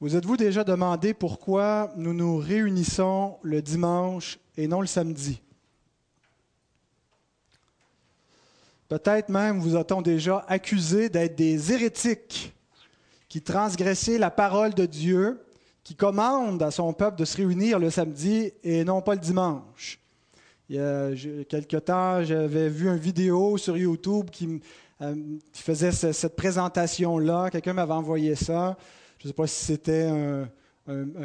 Vous êtes-vous déjà demandé pourquoi nous nous réunissons le dimanche et non le samedi? Peut-être même vous a-t-on déjà accusé d'être des hérétiques qui transgressaient la parole de Dieu, qui commandent à son peuple de se réunir le samedi et non pas le dimanche. Il y a quelque temps, j'avais vu une vidéo sur YouTube qui, euh, faisait cette présentation-là. Quelqu'un m'avait envoyé ça. Je ne sais pas si c'était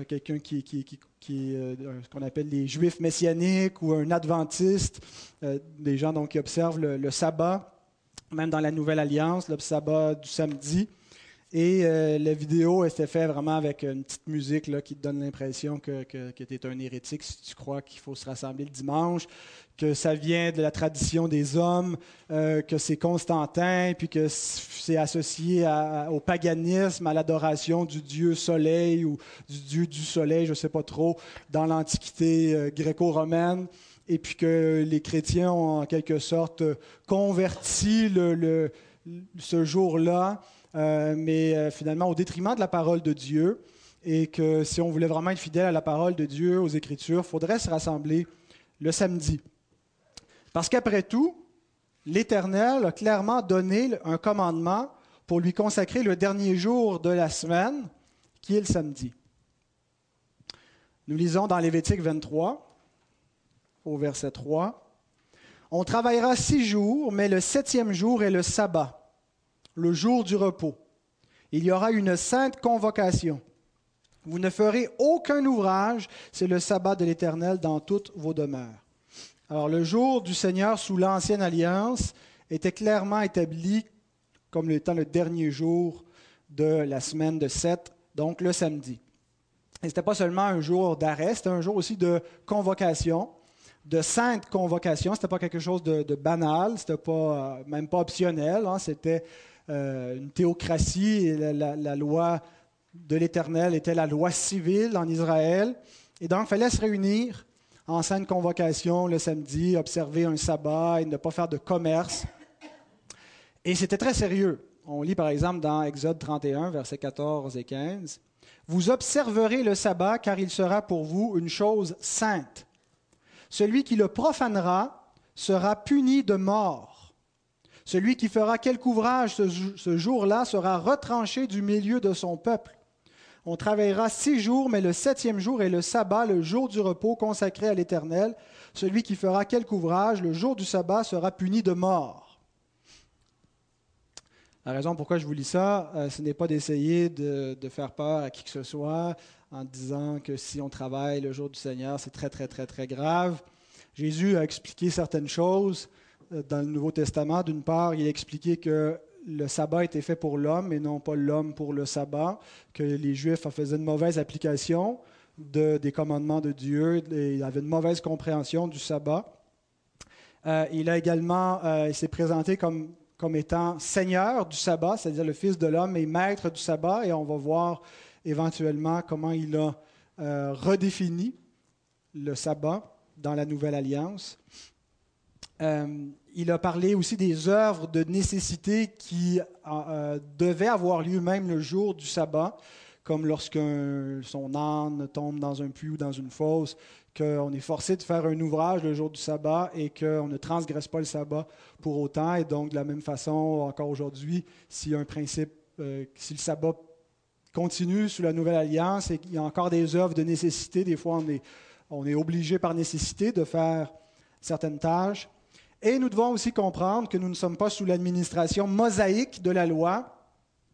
quelqu'un qui, qui, euh, ce qu'on appelle les juifs messianiques ou un adventiste, euh, des gens donc, qui observent le, sabbat, même dans la Nouvelle Alliance, le sabbat du samedi. Et euh, la vidéo était faite vraiment avec une petite musique qui te donne l'impression que tu es un hérétique si tu crois qu'il faut se rassembler le dimanche, que ça vient de la tradition des hommes, euh, que c'est Constantin, puis que c'est associé au paganisme, à l'adoration du dieu soleil ou du dieu du soleil, je ne sais pas trop, dans l'Antiquité euh, gréco-romaine. Et puis que les chrétiens ont en quelque sorte converti le, ce jour-là euh, mais euh, finalement au détriment de la parole de Dieu, et que si on voulait vraiment être fidèle à la parole de Dieu, aux Écritures, il faudrait se rassembler le samedi. Parce qu'après tout, l'Éternel a clairement donné un commandement pour lui consacrer le dernier jour de la semaine, qui est le samedi. Nous lisons dans Lévitique 23, au verset 3, On travaillera six jours, mais le septième jour est le sabbat le jour du repos. Il y aura une sainte convocation. Vous ne ferez aucun ouvrage, c'est le sabbat de l'Éternel dans toutes vos demeures. Alors le jour du Seigneur sous l'Ancienne Alliance était clairement établi comme étant le dernier jour de la semaine de sept, donc le samedi. Et ce n'était pas seulement un jour d'arrêt, c'était un jour aussi de convocation, de sainte convocation. Ce n'était pas quelque chose de, banal, ce n'était pas, euh, même pas optionnel, hein. c'était euh, une théocratie et la, loi de l'Éternel était la loi civile en Israël. Et donc, il fallait se réunir en sainte convocation le samedi, observer un sabbat et ne pas faire de commerce. Et c'était très sérieux. On lit par exemple dans Exode 31, versets 14 et 15. Vous observerez le sabbat car il sera pour vous une chose sainte. Celui qui le profanera sera puni de mort. Celui qui fera quelque ouvrage ce jour-là sera retranché du milieu de son peuple. On travaillera six jours, mais le septième jour est le sabbat, le jour du repos consacré à l'Éternel. Celui qui fera quelque ouvrage le jour du sabbat sera puni de mort. La raison pourquoi je vous lis ça, euh, ce n'est pas d'essayer de, de, faire peur à qui que ce soit en disant que si on travaille le jour du Seigneur, c'est très, très, très, très grave. Jésus a expliqué certaines choses dans le Nouveau Testament. D'une part, il a expliqué que le sabbat était fait pour l'homme et non pas l'homme pour le sabbat, que les Juifs faisaient une mauvaise application des commandements de Dieu, et ils avaient une mauvaise compréhension du sabbat. Euh, il a également euh, s'est présenté comme, comme étant Seigneur du sabbat, c'est-à-dire le Fils de l'homme et maître du sabbat, et on va voir éventuellement comment il a euh, redéfini le sabbat dans la Nouvelle Alliance. Il a parlé aussi des œuvres de nécessité qui euh, devaient avoir lieu même le jour du sabbat, comme lorsque son âne tombe dans un puits ou dans une fosse, qu'on est forcé de faire un ouvrage le jour du sabbat et qu'on ne transgresse pas le sabbat pour autant. Et donc, de la même façon, encore aujourd'hui, si un principe, euh, si le sabbat continue sous la nouvelle alliance et qu'il y a encore des œuvres de nécessité, des fois on est obligé par nécessité de faire certaines tâches. Et nous devons aussi comprendre que nous ne sommes pas sous l'administration mosaïque de la loi,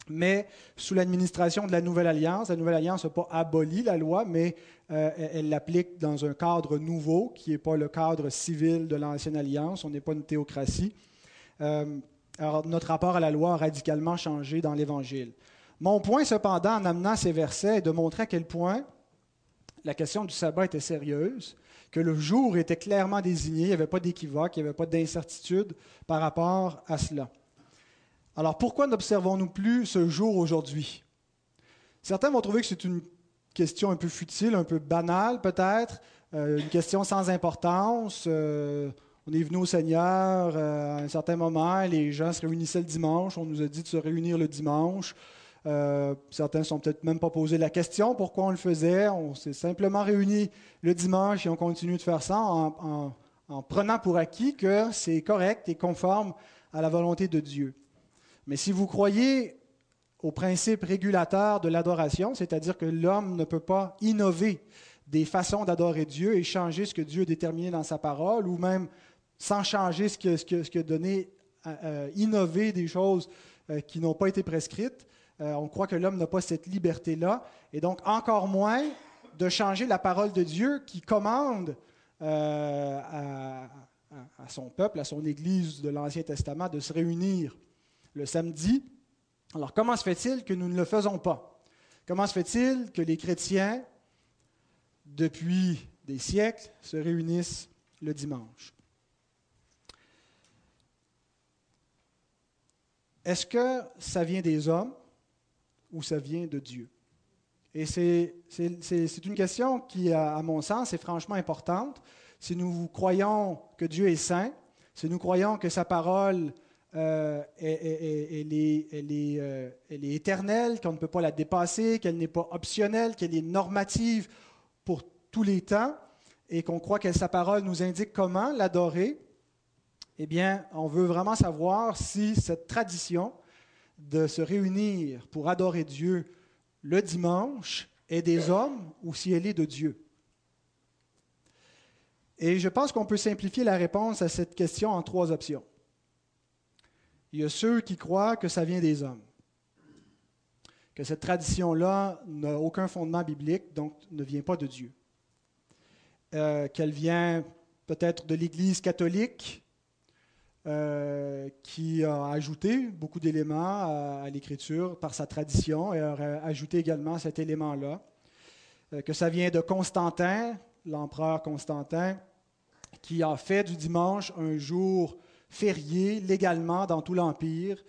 mais sous l'administration de la Nouvelle Alliance. La Nouvelle Alliance n'a pas aboli la loi, mais euh, elle l'applique dans un cadre nouveau, qui n'est pas le cadre civil de l'Ancienne Alliance. On n'est pas une théocratie. Euh, alors, notre rapport à la loi a radicalement changé dans l'Évangile. Mon point, cependant, en amenant ces versets, est de montrer à quel point la question du sabbat était sérieuse que le jour était clairement désigné, il n'y avait pas d'équivoque, il n'y avait pas d'incertitude par rapport à cela. Alors pourquoi n'observons-nous plus ce jour aujourd'hui? Certains vont trouver que c'est une question un peu futile, un peu banale peut-être, euh, une question sans importance. Euh, on est venu au Seigneur euh, à un certain moment, les gens se réunissaient le dimanche, on nous a dit de se réunir le dimanche. Euh, certains ne sont peut-être même pas posé la question pourquoi on le faisait. On s'est simplement réunis le dimanche et on continue de faire ça en, en prenant pour acquis que c'est correct et conforme à la volonté de Dieu. Mais si vous croyez au principe régulateur de l'adoration, c'est-à-dire que l'homme ne peut pas innover des façons d'adorer Dieu et changer ce que Dieu a déterminé dans sa parole, ou même sans changer ce que, ce que, ce que donné, euh, euh, innover des choses qui n'ont pas été prescrites. On croit que l'homme n'a pas cette liberté-là, et donc encore moins de changer la parole de Dieu qui commande à, à son peuple, à son Église de l'Ancien Testament, de se réunir le samedi. Alors comment se fait-il que nous ne le faisons pas? Comment se fait-il que les chrétiens depuis des siècles, se réunissent le dimanche? Est-ce que ça vient des hommes? Ou ça vient de Dieu? Et c'est une question qui, à mon sens, est franchement importante. Si nous croyons que Dieu est saint, si nous croyons que sa parole euh, elle, est, euh, elle, est, éternelle, qu'on ne peut pas la dépasser, qu'elle n'est pas optionnelle, qu'elle est normative pour tous les temps et qu'on croit que sa parole nous indique comment l'adorer, eh bien, on veut vraiment savoir si cette tradition de se réunir pour adorer Dieu le dimanche est des hommes ou si elle est de Dieu. Et je pense qu'on peut simplifier la réponse à cette question en trois options. Il y a ceux qui croient que ça vient des hommes que cette tradition-là n'a aucun fondement biblique, donc ne vient pas de Dieu. Euh, qu'elle vient peut-être de l'Église catholique, euh, qui a ajouté beaucoup d'éléments à, l'Écriture par sa tradition et a ajouté également cet élément-là. Euh, que ça vient de Constantin, l'empereur Constantin, qui a fait du dimanche un jour férié légalement dans tout l'Empire.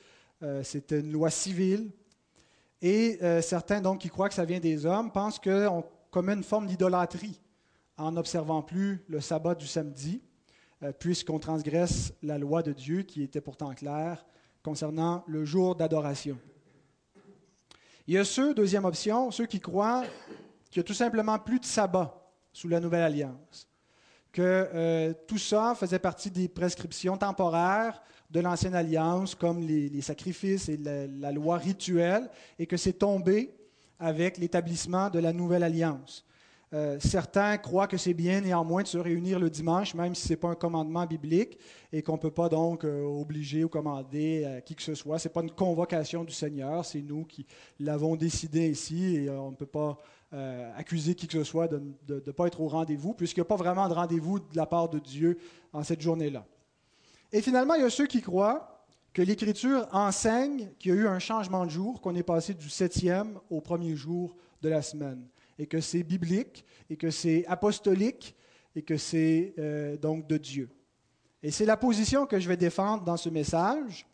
C'était une loi civile et euh, certains, donc, qui croient que ça vient des hommes, pensent qu'on commet une forme d'idolâtrie en n'observant plus le sabbat du samedi, euh, puisqu'on transgresse la loi de Dieu qui était pourtant claire concernant le jour d'adoration. Il y a ceux, deuxième option, ceux qui croient qu'il n'y a tout simplement plus de sabbat sous la Nouvelle Alliance, que euh, tout ça faisait partie des prescriptions temporaires de l'Ancienne Alliance, comme les, sacrifices et la, loi rituelle, et que c'est tombé avec l'établissement de la Nouvelle Alliance. Euh, certains croient que c'est bien néanmoins de se réunir le dimanche, même si ce n'est pas un commandement biblique, et qu'on ne peut pas donc euh, obliger ou commander à qui que ce soit. Ce n'est pas une convocation du Seigneur, c'est nous qui l'avons décidé ici, et euh, on ne peut pas accuser qui que ce soit de ne pas être au rendez-vous, puisqu'il n'y a pas vraiment de rendez-vous de la part de Dieu en cette journée-là. Et finalement, il y a ceux qui croient que l'Écriture enseigne qu'il y a eu un changement de jour, qu'on est passé du septième au premier jour de la semaine, et que c'est biblique, et que c'est apostolique, et que c'est euh, donc de Dieu. Et c'est la position que je vais défendre dans ce message,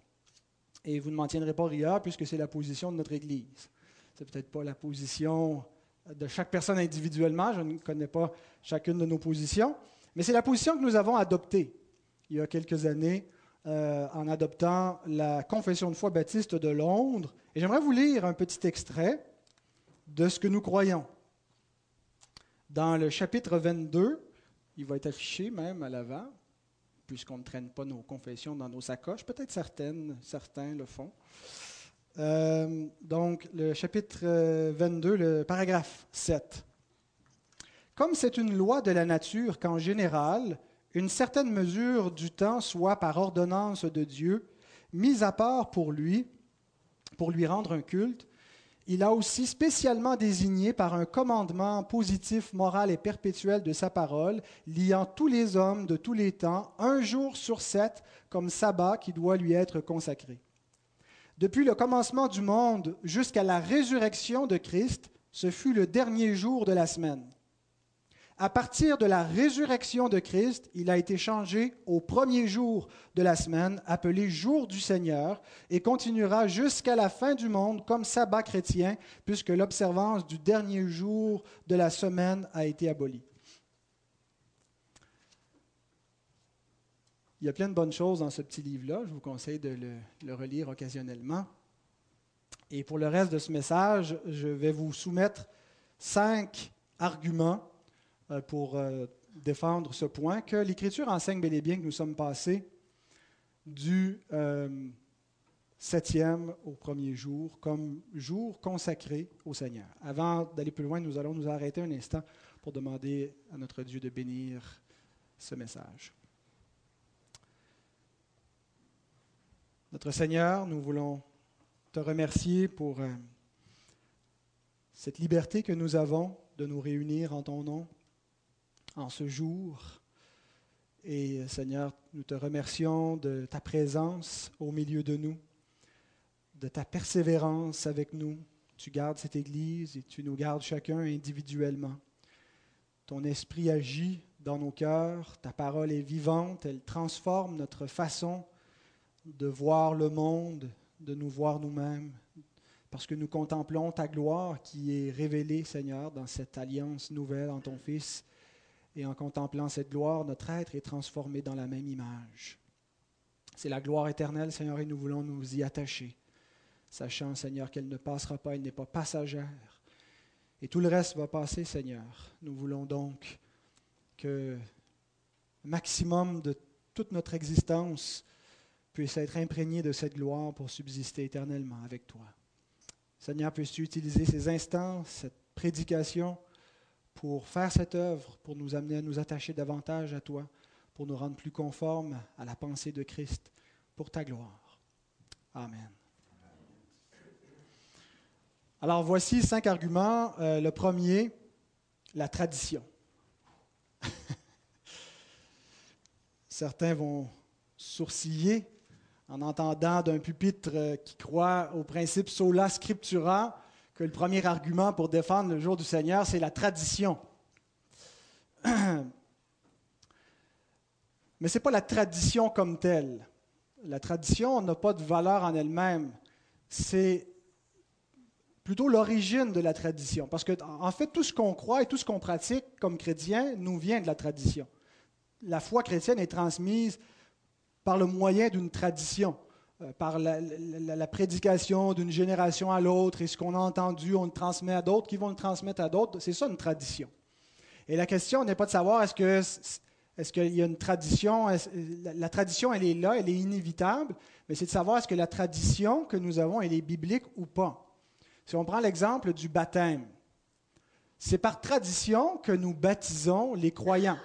et vous ne m'en tiendrez pas rigueur, puisque c'est la position de notre Église. C'est peut-être pas la position de chaque personne individuellement, je ne connais pas chacune de nos positions, mais c'est la position que nous avons adoptée il y a quelques années euh, en adoptant la Confession de foi baptiste de Londres. Et j'aimerais vous lire un petit extrait de ce que nous croyons. Dans le chapitre 22, il va être affiché même à l'avant, puisqu'on ne traîne pas nos confessions dans nos sacoches. Peut-être certaines, certains le font. Euh, donc, le chapitre 22, euh, le paragraphe 7. Comme c'est une loi de la nature qu'en général, une certaine mesure du temps soit par ordonnance de Dieu mise à part pour lui, pour lui rendre un culte, il a aussi spécialement désigné par un commandement positif, moral et perpétuel de sa parole, liant tous les hommes de tous les temps, un jour sur sept, comme sabbat qui doit lui être consacré. Depuis le commencement du monde jusqu'à la résurrection de Christ, ce fut le dernier jour de la semaine. À partir de la résurrection de Christ, il a été changé au premier jour de la semaine, appelé jour du Seigneur, et continuera jusqu'à la fin du monde comme sabbat chrétien, puisque l'observance du dernier jour de la semaine a été abolie. Il y a plein de bonnes choses dans ce petit livre-là. Je vous conseille de le, le relire occasionnellement. Et pour le reste de ce message, je vais vous soumettre cinq arguments pour euh, défendre ce point que l'Écriture enseigne bel et bien que nous sommes passés du euh, septième au premier jour comme jour consacré au Seigneur. Avant d'aller plus loin, nous allons nous arrêter un instant pour demander à notre Dieu de bénir ce message. Notre Seigneur, nous voulons te remercier pour euh, cette liberté que nous avons de nous réunir en ton nom en ce jour. Et Seigneur, nous te remercions de ta présence au milieu de nous, de ta persévérance avec nous. Tu gardes cette Église et tu nous gardes chacun individuellement. Ton esprit agit dans nos cœurs, ta parole est vivante, elle transforme notre façon de voir le monde, de nous voir nous-mêmes, parce que nous contemplons ta gloire qui est révélée, Seigneur, dans cette alliance nouvelle en ton Fils. Et en contemplant cette gloire, notre être est transformé dans la même image. C'est la gloire éternelle, Seigneur, et nous voulons nous y attacher, sachant, Seigneur, qu'elle ne passera pas, elle n'est pas passagère. Et tout le reste va passer, Seigneur. Nous voulons donc que le maximum de toute notre existence puisse être imprégné de cette gloire pour subsister éternellement avec toi. Seigneur, puisses-tu utiliser ces instants, cette prédication, pour faire cette œuvre, pour nous amener à nous attacher davantage à toi, pour nous rendre plus conformes à la pensée de Christ, pour ta gloire. Amen. Alors voici cinq arguments. Euh, le premier, la tradition. Certains vont sourciller en entendant d'un pupitre euh, qui croit au principe sola scriptura que le premier argument pour défendre le jour du Seigneur, c'est la tradition. Mais ce n'est pas la tradition comme telle. La tradition n'a pas de valeur en elle-même. C'est plutôt l'origine de la tradition. Parce que, en fait, tout ce qu'on croit et tout ce qu'on pratique comme chrétien nous vient de la tradition. La foi chrétienne est transmise par le moyen d'une tradition, par la, prédication d'une génération à l'autre, et ce qu'on a entendu, on le transmet à d'autres, qui vont le transmettre à d'autres. C'est ça une tradition. Et la question n'est pas de savoir est-ce que est-ce qu'il y a une tradition La tradition, elle est là, elle est inévitable, mais c'est de savoir est-ce que la tradition que nous avons, elle est biblique ou pas. Si on prend l'exemple du baptême, c'est par tradition que nous baptisons les croyants.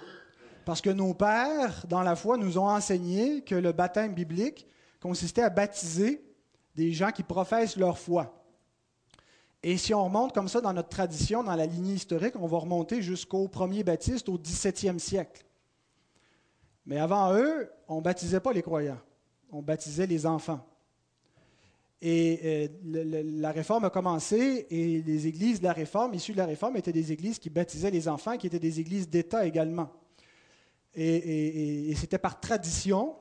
Parce que nos pères, dans la foi, nous ont enseigné que le baptême biblique consistait à baptiser des gens qui professent leur foi. Et si on remonte comme ça dans notre tradition, dans la lignée historique, on va remonter jusqu'au premier baptiste au 17e siècle. Mais avant eux, on ne baptisait pas les croyants, on baptisait les enfants. Et euh, la réforme a commencé et les églises de la réforme, issues de la réforme, étaient des églises qui baptisaient les enfants, qui étaient des églises d'État également et, c'était par tradition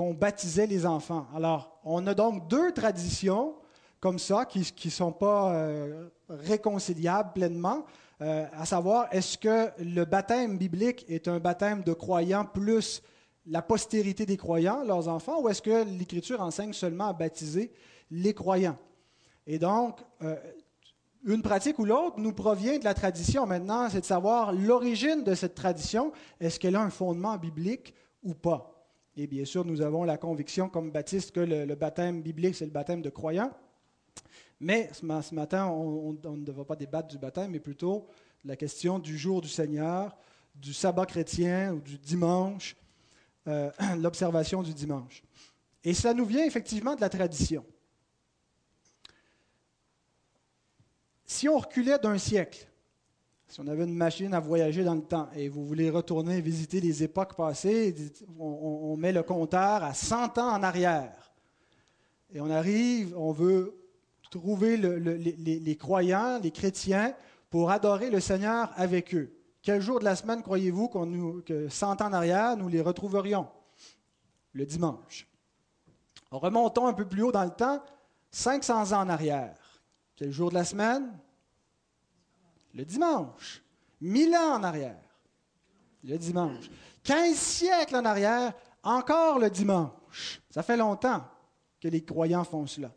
qu'on baptisait les enfants. Alors, on a donc deux traditions comme ça qui ne sont pas euh, réconciliables pleinement, euh, à savoir, est-ce que le baptême biblique est un baptême de croyants plus la postérité des croyants, leurs enfants, ou est-ce que l'Écriture enseigne seulement à baptiser les croyants? Et donc, euh, une pratique ou l'autre nous provient de la tradition. Maintenant, c'est de savoir l'origine de cette tradition. Est-ce qu'elle a un fondement biblique ou pas? Et bien sûr, nous avons la conviction comme baptiste que le, baptême biblique, c'est le baptême de croyants. Mais ce, matin, on, ne va pas débattre du baptême, mais plutôt la question du jour du Seigneur, du sabbat chrétien ou du dimanche, euh, l'observation du dimanche. Et ça nous vient effectivement de la tradition. Si on reculait d'un siècle, si on avait une machine à voyager dans le temps et vous voulez retourner visiter les époques passées, on, met le compteur à 100 ans en arrière. Et on arrive, on veut trouver les, croyants, les chrétiens, pour adorer le Seigneur avec eux. Quel jour de la semaine croyez-vous que 100 ans en arrière, nous les retrouverions? Le dimanche. Remontons un peu plus haut dans le temps, 500 ans en arrière. Quel jour de la semaine? Le dimanche. Mille ans en arrière. Le dimanche. Quinze siècles en arrière, encore le dimanche. Ça fait longtemps que les croyants font cela.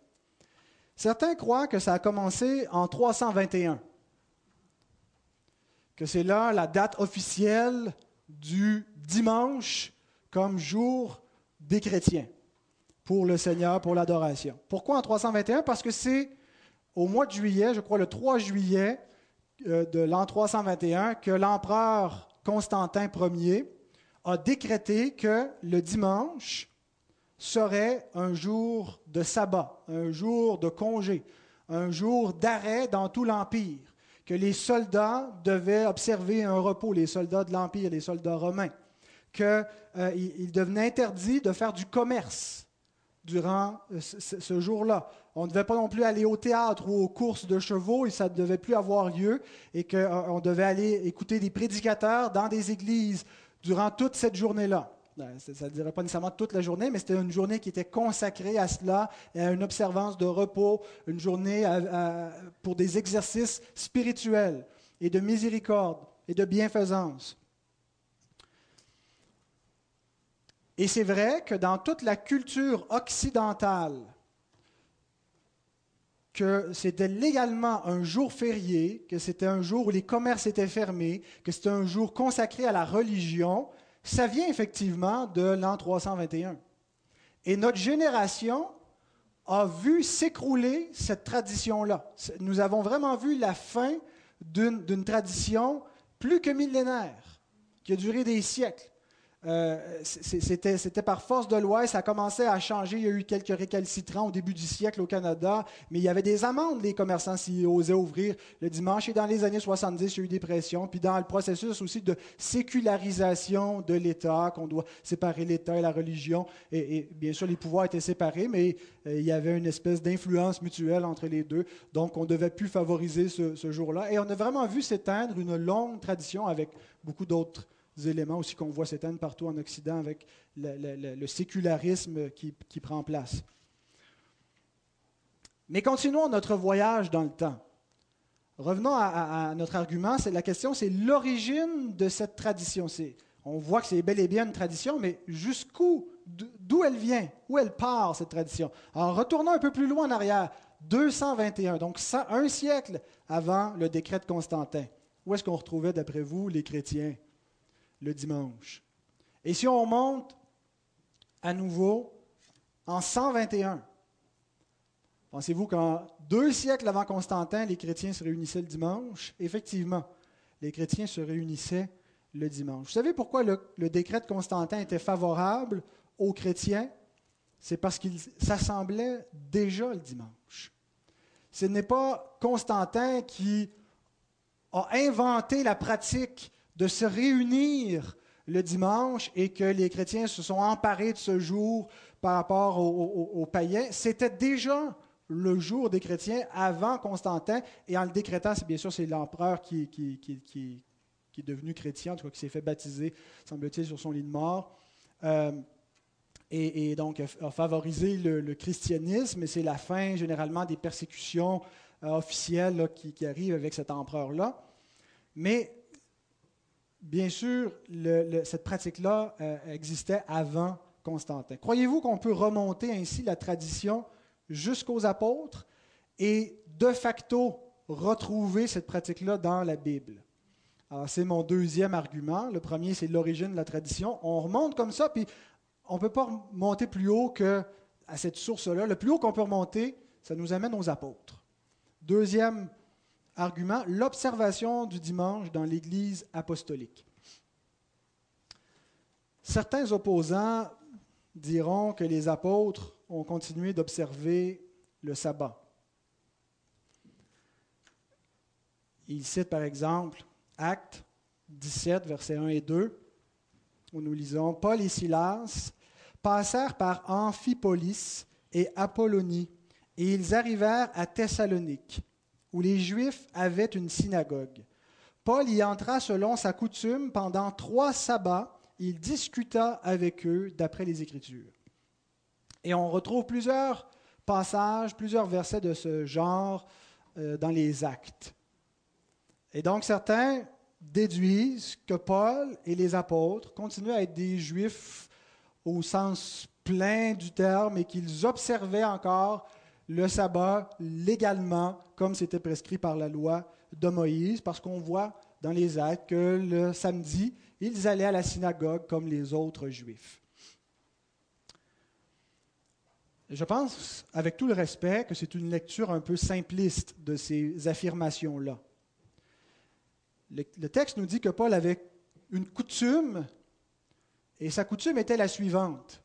Certains croient que ça a commencé en 321, que c'est là la date officielle du dimanche comme jour des chrétiens pour le Seigneur, pour l'adoration. Pourquoi en 321 Parce que c'est au mois de juillet, je crois le 3 juillet de l'an 321, que l'empereur Constantin Ier a décrété que le dimanche serait un jour de sabbat, un jour de congé, un jour d'arrêt dans tout l'Empire, que les soldats devaient observer un repos, les soldats de l'Empire, les soldats romains, qu'il euh, devenait interdit de faire du commerce durant euh, ce, jour-là. On ne devait pas non plus aller au théâtre ou aux courses de chevaux, et ça ne devait plus avoir lieu, et qu'on euh, devait aller écouter des prédicateurs dans des églises durant toute cette journée-là. Ben, ça ne dirait pas nécessairement toute la journée, mais c'était une journée qui était consacrée à cela, à une observance de repos, une journée pour des exercices spirituels et de miséricorde et de bienfaisance. Et c'est vrai que dans toute la culture occidentale, que c'était légalement un jour férié, que c'était un jour où les commerces étaient fermés, que c'était un jour consacré à la religion, ça vient effectivement de l'an 321. Et notre génération a vu s'écrouler cette tradition-là. Nous avons vraiment vu la fin d'une tradition plus que millénaire, qui a duré des siècles. Euh, c'était par force de loi, ça a commencé à changer. Il y a eu quelques récalcitrants au début du siècle au Canada, mais il y avait des amendes, les commerçants, s'ils osaient ouvrir le dimanche. Et dans les années 70, il y a eu des pressions. Puis dans le processus aussi de sécularisation de l'État, qu'on doit séparer l'État et la religion. Et, bien sûr, les pouvoirs étaient séparés, mais euh, il y avait une espèce d'influence mutuelle entre les deux. Donc, on ne devait plus favoriser ce jour-là. Et on a vraiment vu s'éteindre une longue tradition avec beaucoup d'autres éléments aussi qu'on voit s'éteindre partout en Occident avec le, sécularisme qui, prend place. Mais continuons notre voyage dans le temps. Revenons à, notre argument. C'est la question, c'est l'origine de cette tradition. On voit que c'est bel et bien une tradition, mais jusqu'où, d'où elle vient, où elle part cette tradition? En retournant un peu plus loin en arrière, 221, donc un siècle avant le décret de Constantin. Où est-ce qu'on retrouvait, d'après vous, les chrétiens? Le dimanche. Et si on monte à nouveau en 121, pensez-vous qu'en deux siècles avant Constantin, les chrétiens se réunissaient le dimanche? Effectivement, les chrétiens se réunissaient le dimanche. Vous savez pourquoi le, décret de Constantin était favorable aux chrétiens? C'est parce qu'ils s'assemblaient déjà le dimanche. Ce n'est pas Constantin qui a inventé la pratique de se réunir le dimanche et que les chrétiens se sont emparés de ce jour par rapport aux, païens. C'était déjà le jour des chrétiens avant Constantin, et en le décrétant, c'est bien sûr, c'est l'empereur qui, est devenu chrétien, en tout cas qui s'est fait baptiser, semble-t-il, sur son lit de mort. Euh, et, donc a favorisé le, christianisme, et c'est la fin généralement des persécutions euh, officielles qui, arrivent avec cet empereur-là. Mais bien sûr, cette pratique-là euh, existait avant Constantin. Croyez-vous qu'on peut remonter ainsi la tradition jusqu'aux apôtres et de facto retrouver cette pratique-là dans la Bible? C'est mon deuxième argument. Le premier, c'est l'origine de la tradition. On remonte comme ça, puis on ne peut pas remonter plus haut que à cette source-là. Le plus haut qu'on peut remonter, ça nous amène aux apôtres. Deuxième argument, l'observation du dimanche dans l'Église apostolique. Certains opposants diront que les apôtres ont continué d'observer le sabbat. Ils citent par exemple Actes 17, versets 1 et 2, où nous lisons Paul et Silas passèrent par Amphipolis et Apollonie, et ils arrivèrent à Thessalonique où les Juifs avaient une synagogue. Paul y entra selon sa coutume pendant trois sabbats. Il discuta avec eux d'après les Écritures. Et on retrouve plusieurs passages, plusieurs versets de ce genre euh, dans les actes. Et donc certains déduisent que Paul et les apôtres continuent à être des Juifs au sens plein du terme et qu'ils observaient encore le sabbat légalement, comme c'était prescrit par la loi de Moïse, parce qu'on voit dans les actes que le samedi, ils allaient à la synagogue comme les autres juifs. Je pense, avec tout le respect, que c'est une lecture un peu simpliste de ces affirmations-là. Le, texte nous dit que Paul avait une coutume, et sa coutume était la suivante.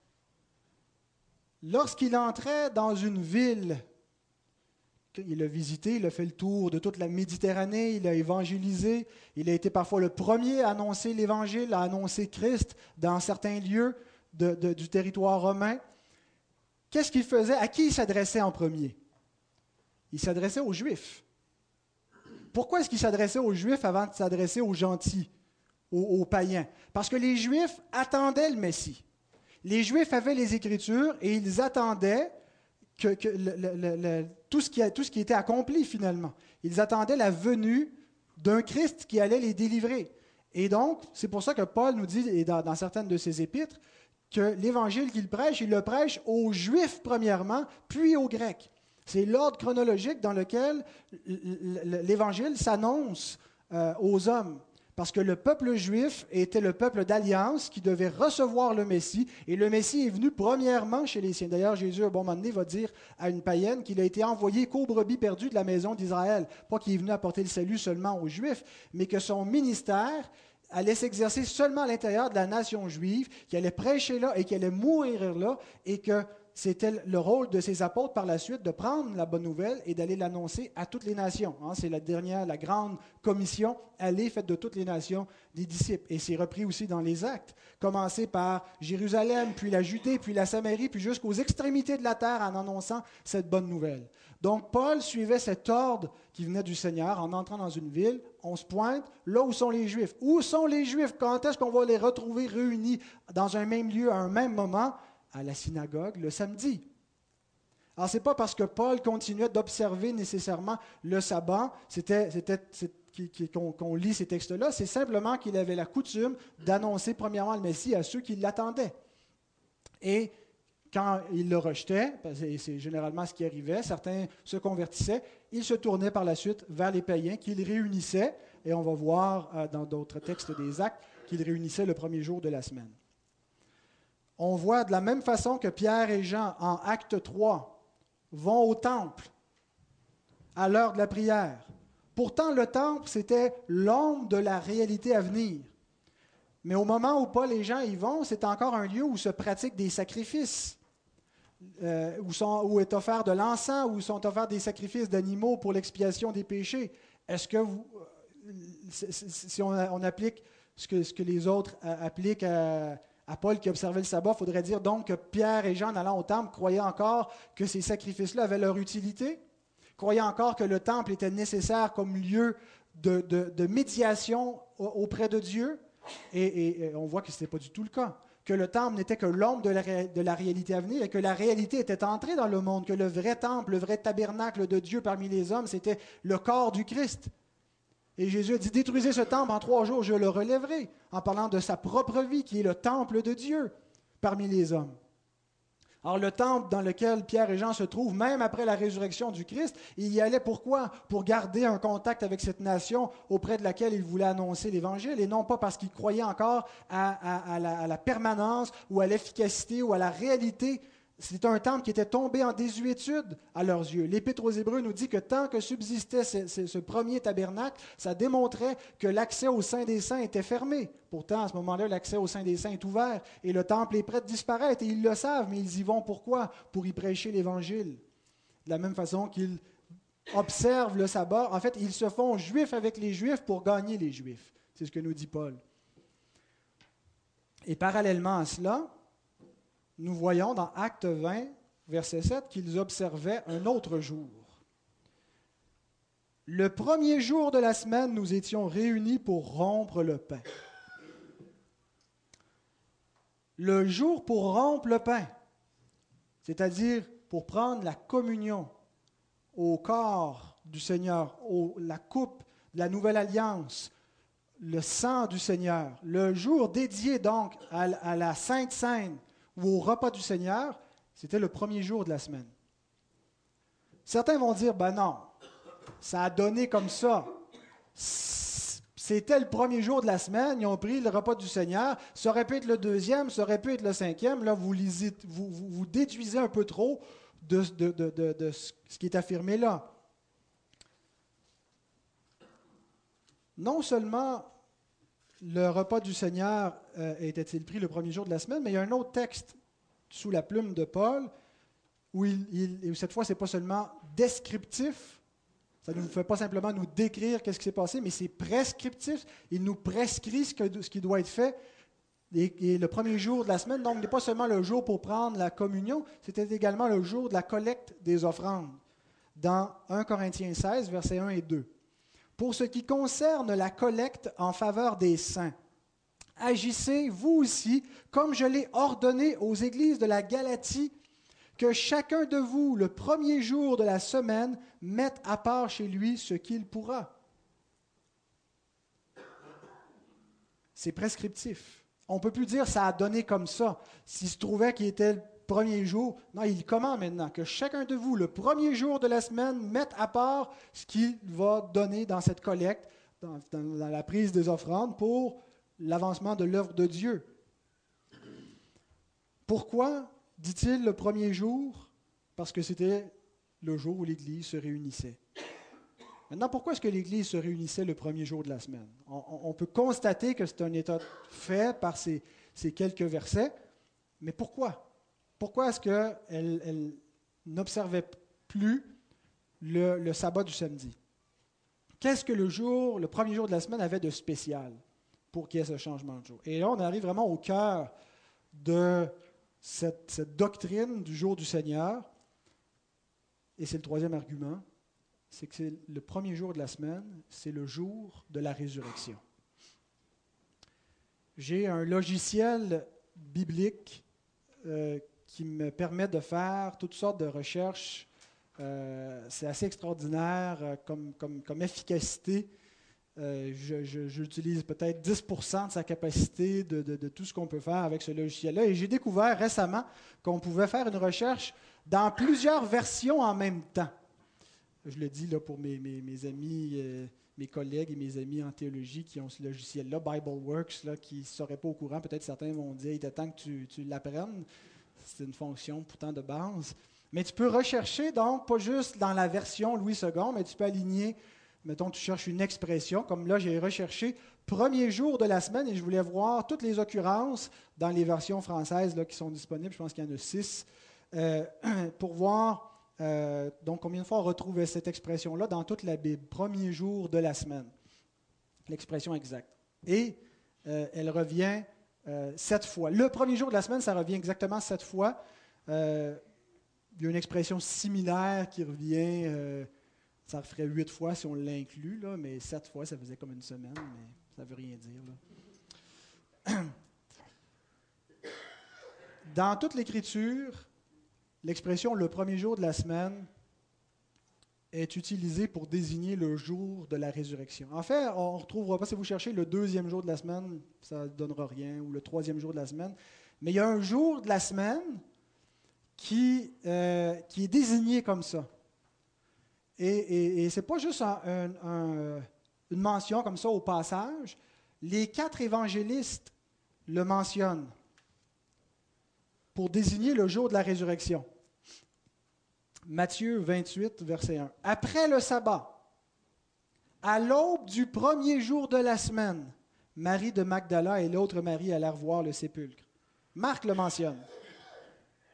Lorsqu'il entrait dans une ville, il a visité, il a fait le tour de toute la Méditerranée, il a évangélisé, il a été parfois le premier à annoncer l'Évangile, à annoncer Christ dans certains lieux du territoire romain. Qu'est-ce qu'il faisait? À qui il s'adressait en premier? Il s'adressait aux Juifs. Pourquoi est-ce qu'il s'adressait aux Juifs avant de s'adresser aux gentils, aux, païens? Parce que les Juifs attendaient le Messie. Les Juifs avaient les Écritures et ils attendaient tout, ce qui, était accompli finalement. Ils attendaient la venue d'un Christ qui allait les délivrer. Et donc, c'est pour ça que Paul nous dit, dans, dans certaines de ses épîtres, que l'évangile qu'il prêche, il le prêche aux Juifs premièrement, puis aux Grecs. C'est l'ordre chronologique dans lequel l'évangile s'annonce euh, aux hommes. Parce que le peuple juif était le peuple d'alliance qui devait recevoir le Messie. Et le Messie est venu premièrement chez les siens. D'ailleurs, Jésus, à un bon moment donné, va dire à une païenne qu'il a été envoyé qu'aux brebis perdues de la maison d'Israël. Pas qu'il est venu apporter le salut seulement aux Juifs, mais que son ministère allait s'exercer seulement à l'intérieur de la nation juive, qui allait prêcher là et qui allait mourir là, et que c'était le rôle de ces apôtres par la suite de prendre la bonne nouvelle et d'aller l'annoncer à toutes les nations. Hein. c'est la dernière, la grande commission, aller faite de toutes les nations des disciples. Et c'est repris aussi dans les actes, commencer par Jérusalem, puis la Judée, puis la Samarie, puis jusqu'aux extrémités de la terre en annonçant cette bonne nouvelle. Donc Paul suivait cet ordre qui venait du Seigneur en entrant dans une ville. On se pointe là où sont les Juifs? Où sont les Juifs? Quand est-ce qu'on va les retrouver réunis dans un même lieu à un même moment? À la synagogue le samedi. Alors, ce n'est pas parce que Paul continuait d'observer nécessairement le sabbat, c'était, qu'on, lit ces textes-là, c'est simplement qu'il avait la coutume d'annoncer premièrement le Messie à ceux qui l'attendaient. Et quand il le rejetait, c'est généralement ce qui arrivait, certains se convertissaient, il se tournait par la suite vers les païens qu'il réunissait, et on va voir euh, dans d'autres textes des actes qu'il réunissait le premier jour de la semaine on voit de la même façon que Pierre et Jean, en acte 3, vont au temple à l'heure de la prière. Pourtant, le temple, c'était l'ombre de la réalité à venir. Mais au moment où Paul et Jean y vont, c'est encore un lieu où se pratiquent des sacrifices, euh, où, est offert de l'encens, où sont offerts des sacrifices d'animaux pour l'expiation des péchés. Est-ce que euh, si on, applique ce que, ce que, les autres euh, appliquent à, à Paul qui observait le sabbat, il faudrait dire donc que Pierre et Jean, en allant au temple, croyaient encore que ces sacrifices-là avaient leur utilité, croyaient encore que le temple était nécessaire comme lieu de, médiation auprès de Dieu. Et, on voit que ce n'était pas du tout le cas. Que le temple n'était que l'ombre de la, de la réalité à venir et que la réalité était entrée dans le monde, que le vrai temple, le vrai tabernacle de Dieu parmi les hommes, c'était le corps du Christ. Et Jésus a dit, détruisez ce temple, en trois jours je le relèverai, en parlant de sa propre vie, qui est le temple de Dieu parmi les hommes. Alors le temple dans lequel Pierre et Jean se trouvent, même après la résurrection du Christ, il y allait pourquoi? Pour garder un contact avec cette nation auprès de laquelle il voulait annoncer l'Évangile, et non pas parce qu'il croyait encore à, la, à la permanence ou à l'efficacité ou à la réalité c'est un temple qui était tombé en désuétude à leurs yeux. L'Épître aux Hébreux nous dit que tant que subsistait ce, premier tabernacle, ça démontrait que l'accès au Saint des Saints était fermé. Pourtant, à ce moment-là, l'accès au Saint des Saints est ouvert et le temple est prêt de disparaître. Et ils le savent, mais ils y vont pourquoi? Pour y prêcher l'Évangile. De la même façon qu'ils observent le sabbat, en fait, ils se font juifs avec les juifs pour gagner les juifs. C'est ce que nous dit Paul. Et parallèlement à cela, nous voyons dans Acte 20, verset 7, qu'ils observaient un autre jour. Le premier jour de la semaine, nous étions réunis pour rompre le pain. Le jour pour rompre le pain, c'est-à-dire pour prendre la communion au corps du Seigneur, la coupe de la nouvelle alliance, le sang du Seigneur, le jour dédié donc à, à la Sainte Sainte, ou au repas du Seigneur, c'était le premier jour de la semaine. Certains vont dire, ben non, ça a donné comme ça. C'était le premier jour de la semaine, ils ont pris le repas du Seigneur. Ça aurait pu être le deuxième, ça aurait pu être le cinquième. Là, vous, lisez, vous, vous, déduisez un peu trop de, ce qui est affirmé là. Non seulement le repas du Seigneur euh, était-il pris le premier jour de la semaine, mais il y a un autre texte sous la plume de Paul où, cette fois, ce n'est pas seulement descriptif, ça ne nous fait pas simplement nous décrire qu'est-ce qui s'est passé, mais c'est prescriptif. Il nous prescrit ce, ce qui doit être fait. Et, le premier jour de la semaine, donc, n'est pas seulement le jour pour prendre la communion, c'était également le jour de la collecte des offrandes. Dans 1 Corinthiens 16, versets 1 et 2 pour ce qui concerne la collecte en faveur des saints. Agissez, vous aussi, comme je l'ai ordonné aux églises de la Galatie, que chacun de vous, le premier jour de la semaine, mette à part chez lui ce qu'il pourra. C'est prescriptif. On ne peut plus dire ça a donné comme ça. S'il se trouvait qu'il était premier jour. Non, il commande maintenant que chacun de vous, le premier jour de la semaine, mette à part ce qu'il va donner dans cette collecte, dans, la prise des offrandes, pour l'avancement de l'œuvre de Dieu. Pourquoi dit-il le premier jour? Parce que c'était le jour où l'Église se réunissait. Maintenant, pourquoi est-ce que l'Église se réunissait le premier jour de la semaine? On, peut constater que c'est un état fait par ces quelques versets, mais pourquoi? Pourquoi est-ce qu'elle elle, n'observait plus le, sabbat du samedi? Qu'est-ce que le premier jour de la semaine avait de spécial pour qu'il y ait ce changement de jour? Et là, on arrive vraiment au cœur de cette, doctrine du jour du Seigneur. Et c'est le troisième argument, c'est que le premier jour de la semaine, c'est le jour de la résurrection. J'ai un logiciel biblique euh, qui me permet de faire toutes sortes de recherches. Euh, c'est assez extraordinaire euh, comme, efficacité. Euh, j'utilise peut-être 10% de sa capacité de, de, tout ce qu'on peut faire avec ce logiciel-là. Et j'ai découvert récemment qu'on pouvait faire une recherche dans plusieurs versions en même temps. Je le dis là pour mes, mes, amis, mes collègues et mes amis en théologie qui ont ce logiciel-là, BibleWorks, là, qui ne seraient pas au courant. Peut-être certains vont dire il était temps que tu, tu l'apprennes c'est une fonction pourtant de base. Mais tu peux rechercher, donc, pas juste dans la version Louis II, mais tu peux aligner, mettons, tu cherches une expression, comme là, j'ai recherché premier jour de la semaine et je voulais voir toutes les occurrences dans les versions françaises là, qui sont disponibles, je pense qu'il y en a six, euh, pour voir euh, donc combien de fois on retrouve cette expression-là dans toute la Bible, premier jour de la semaine, l'expression exacte. Et euh, elle revient euh, sept fois. Le premier jour de la semaine, ça revient exactement sept fois. Euh, il y a une expression similaire qui revient, euh, ça ferait huit fois si on l'inclut, mais sept fois, ça faisait comme une semaine, mais ça ne veut rien dire. Dans toute l'Écriture, l'expression le premier jour de la semaine est utilisé pour désigner le jour de la résurrection. En fait, on ne retrouvera pas, si vous cherchez le deuxième jour de la semaine, ça ne donnera rien, ou le troisième jour de la semaine, mais il y a un jour de la semaine qui, euh, est désigné comme ça. Et, et, ce n'est pas juste une mention comme ça au passage. Les quatre évangélistes le mentionnent pour désigner le jour de la résurrection. Matthieu 28, verset 1. Après le sabbat, à l'aube du premier jour de la semaine, Marie de Magdala et l'autre Marie allèrent voir le sépulcre. Marc le mentionne.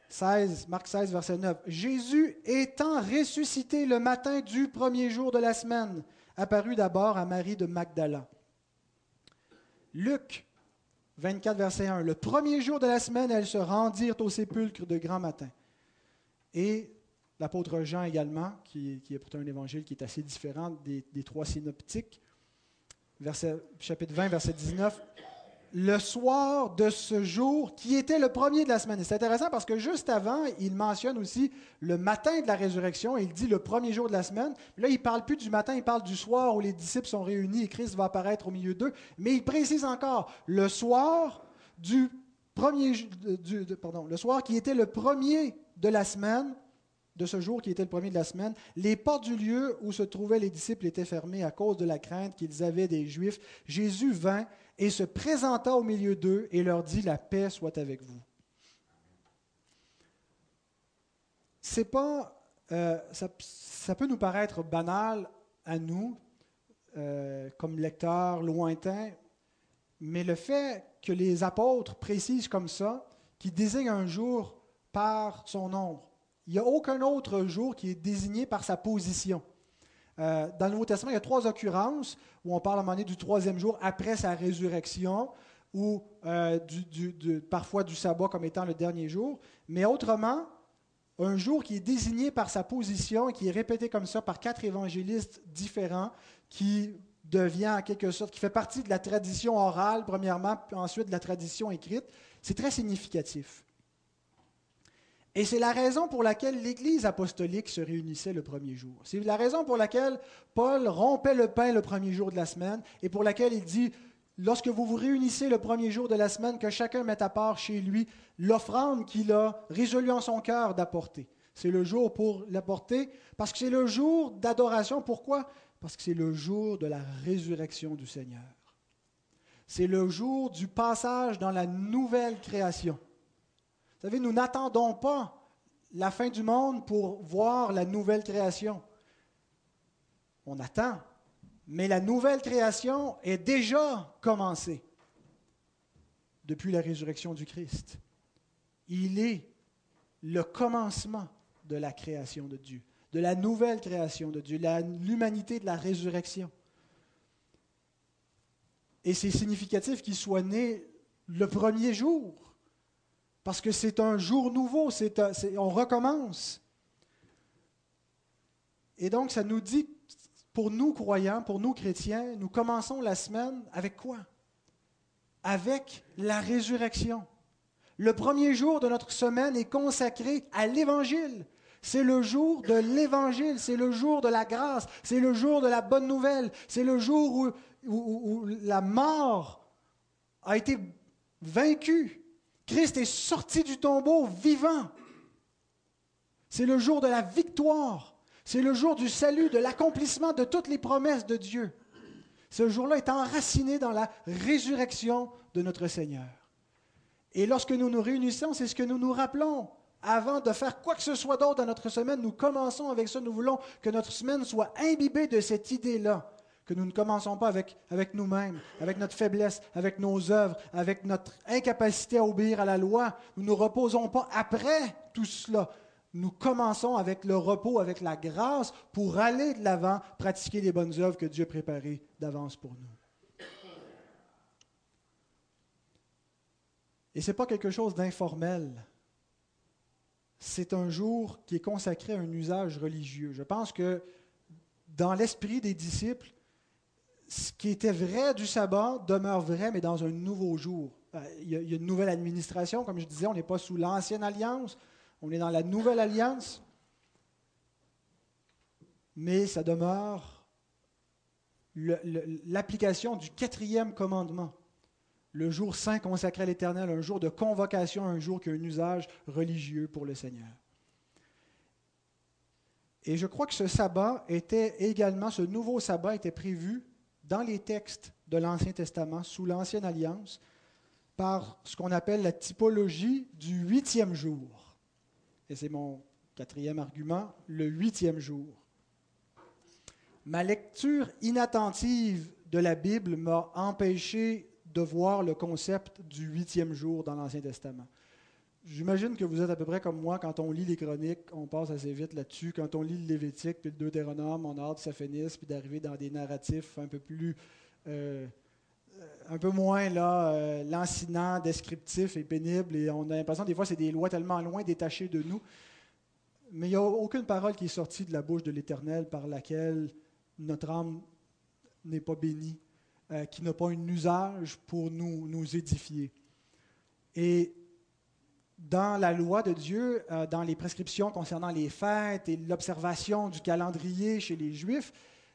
16, Marc 16, verset 9. Jésus étant ressuscité le matin du premier jour de la semaine, apparut d'abord à Marie de Magdala. Luc 24, verset 1. Le premier jour de la semaine, elles se rendirent au sépulcre de grand matin. Et L'apôtre Jean également, qui, est pourtant un évangile qui est assez différent des, trois synoptiques. Verset, chapitre 20, verset 19. Le soir de ce jour, qui était le premier de la semaine. C'est intéressant parce que juste avant, il mentionne aussi le matin de la résurrection. il dit le premier jour de la semaine. Là, il ne parle plus du matin, il parle du soir où les disciples sont réunis et Christ va apparaître au milieu d'eux. Mais il précise encore le soir du premier, du, pardon, le soir qui était le premier de la semaine de ce jour qui était le premier de la semaine, les portes du lieu où se trouvaient les disciples étaient fermées à cause de la crainte qu'ils avaient des Juifs. Jésus vint et se présenta au milieu d'eux et leur dit, La paix soit avec vous. C'est pas, euh, ça, peut nous paraître banal à nous, euh, comme lecteurs lointains, mais le fait que les apôtres précisent comme ça, qui désignent un jour par son nombre, il n'y a aucun autre jour qui est désigné par sa position. Euh, dans le Nouveau Testament, il y a trois occurrences où on parle à un moment donné du troisième jour après sa résurrection, ou euh, parfois du sabbat comme étant le dernier jour. Mais autrement, un jour qui est désigné par sa position et qui est répété comme ça par quatre évangélistes différents, qui devient en quelque sorte, qui fait partie de la tradition orale, premièrement, puis ensuite de la tradition écrite, c'est très significatif. Et c'est la raison pour laquelle l'Église apostolique se réunissait le premier jour. C'est la raison pour laquelle Paul rompait le pain le premier jour de la semaine et pour laquelle il dit, lorsque vous vous réunissez le premier jour de la semaine, que chacun mette à part chez lui l'offrande qu'il a résolu en son cœur d'apporter. C'est le jour pour l'apporter parce que c'est le jour d'adoration. Pourquoi? Parce que c'est le jour de la résurrection du Seigneur. C'est le jour du passage dans la nouvelle création. Vous savez, nous n'attendons pas la fin du monde pour voir la nouvelle création. On attend, mais la nouvelle création est déjà commencée depuis la résurrection du Christ. Il est le commencement de la création de Dieu, de la nouvelle création de Dieu, l'humanité de la résurrection. Et c'est significatif qu'il soit né le premier jour parce que c'est un jour nouveau, c'est, on recommence. Et donc, ça nous dit, pour nous croyants, pour nous chrétiens, nous commençons la semaine avec quoi? Avec la résurrection. Le premier jour de notre semaine est consacré à l'Évangile. C'est le jour de l'Évangile, c'est le jour de la grâce, c'est le jour de la bonne nouvelle, c'est le jour où, où la mort a été vaincue Christ est sorti du tombeau vivant. C'est le jour de la victoire. C'est le jour du salut, de l'accomplissement de toutes les promesses de Dieu. Ce jour-là est enraciné dans la résurrection de notre Seigneur. Et lorsque nous nous réunissons, c'est ce que nous nous rappelons. Avant de faire quoi que ce soit d'autre dans notre semaine, nous commençons avec ça. Nous voulons que notre semaine soit imbibée de cette idée-là que nous ne commençons pas avec, nous-mêmes, avec notre faiblesse, avec nos œuvres, avec notre incapacité à obéir à la loi. Nous ne nous reposons pas après tout cela. Nous commençons avec le repos, avec la grâce, pour aller de l'avant, pratiquer les bonnes œuvres que Dieu a préparées d'avance pour nous. Et ce n'est pas quelque chose d'informel. C'est un jour qui est consacré à un usage religieux. Je pense que dans l'esprit des disciples, ce qui était vrai du sabbat demeure vrai, mais dans un nouveau jour. Euh, il y, a, une nouvelle administration, comme je disais, on n'est pas sous l'ancienne alliance, on est dans la nouvelle alliance, mais ça demeure l'application du quatrième commandement. Le jour saint consacré à l'Éternel, un jour de convocation, un jour qui a un usage religieux pour le Seigneur. Et je crois que ce sabbat était également, ce nouveau sabbat était prévu dans les textes de l'Ancien Testament, sous l'Ancienne Alliance, par ce qu'on appelle la typologie du huitième jour. Et c'est mon quatrième argument, le huitième jour. Ma lecture inattentive de la Bible m'a empêché de voir le concept du huitième jour dans l'Ancien Testament. J'imagine que vous êtes à peu près comme moi, quand on lit les chroniques, on passe assez vite là-dessus. Quand on lit le Lévitique puis le Deutéronome, on a hâte que ça puis d'arriver dans des narratifs un peu plus, euh, un peu moins là, euh, lancinants, descriptifs et pénibles. Et on a l'impression des fois c'est des lois tellement loin détachées de nous. Mais il n'y a aucune parole qui est sortie de la bouche de l'Éternel par laquelle notre âme n'est pas bénie, euh, qui n'a pas un usage pour nous, nous édifier. Et dans la loi de Dieu, euh, dans les prescriptions concernant les fêtes et l'observation du calendrier chez les Juifs,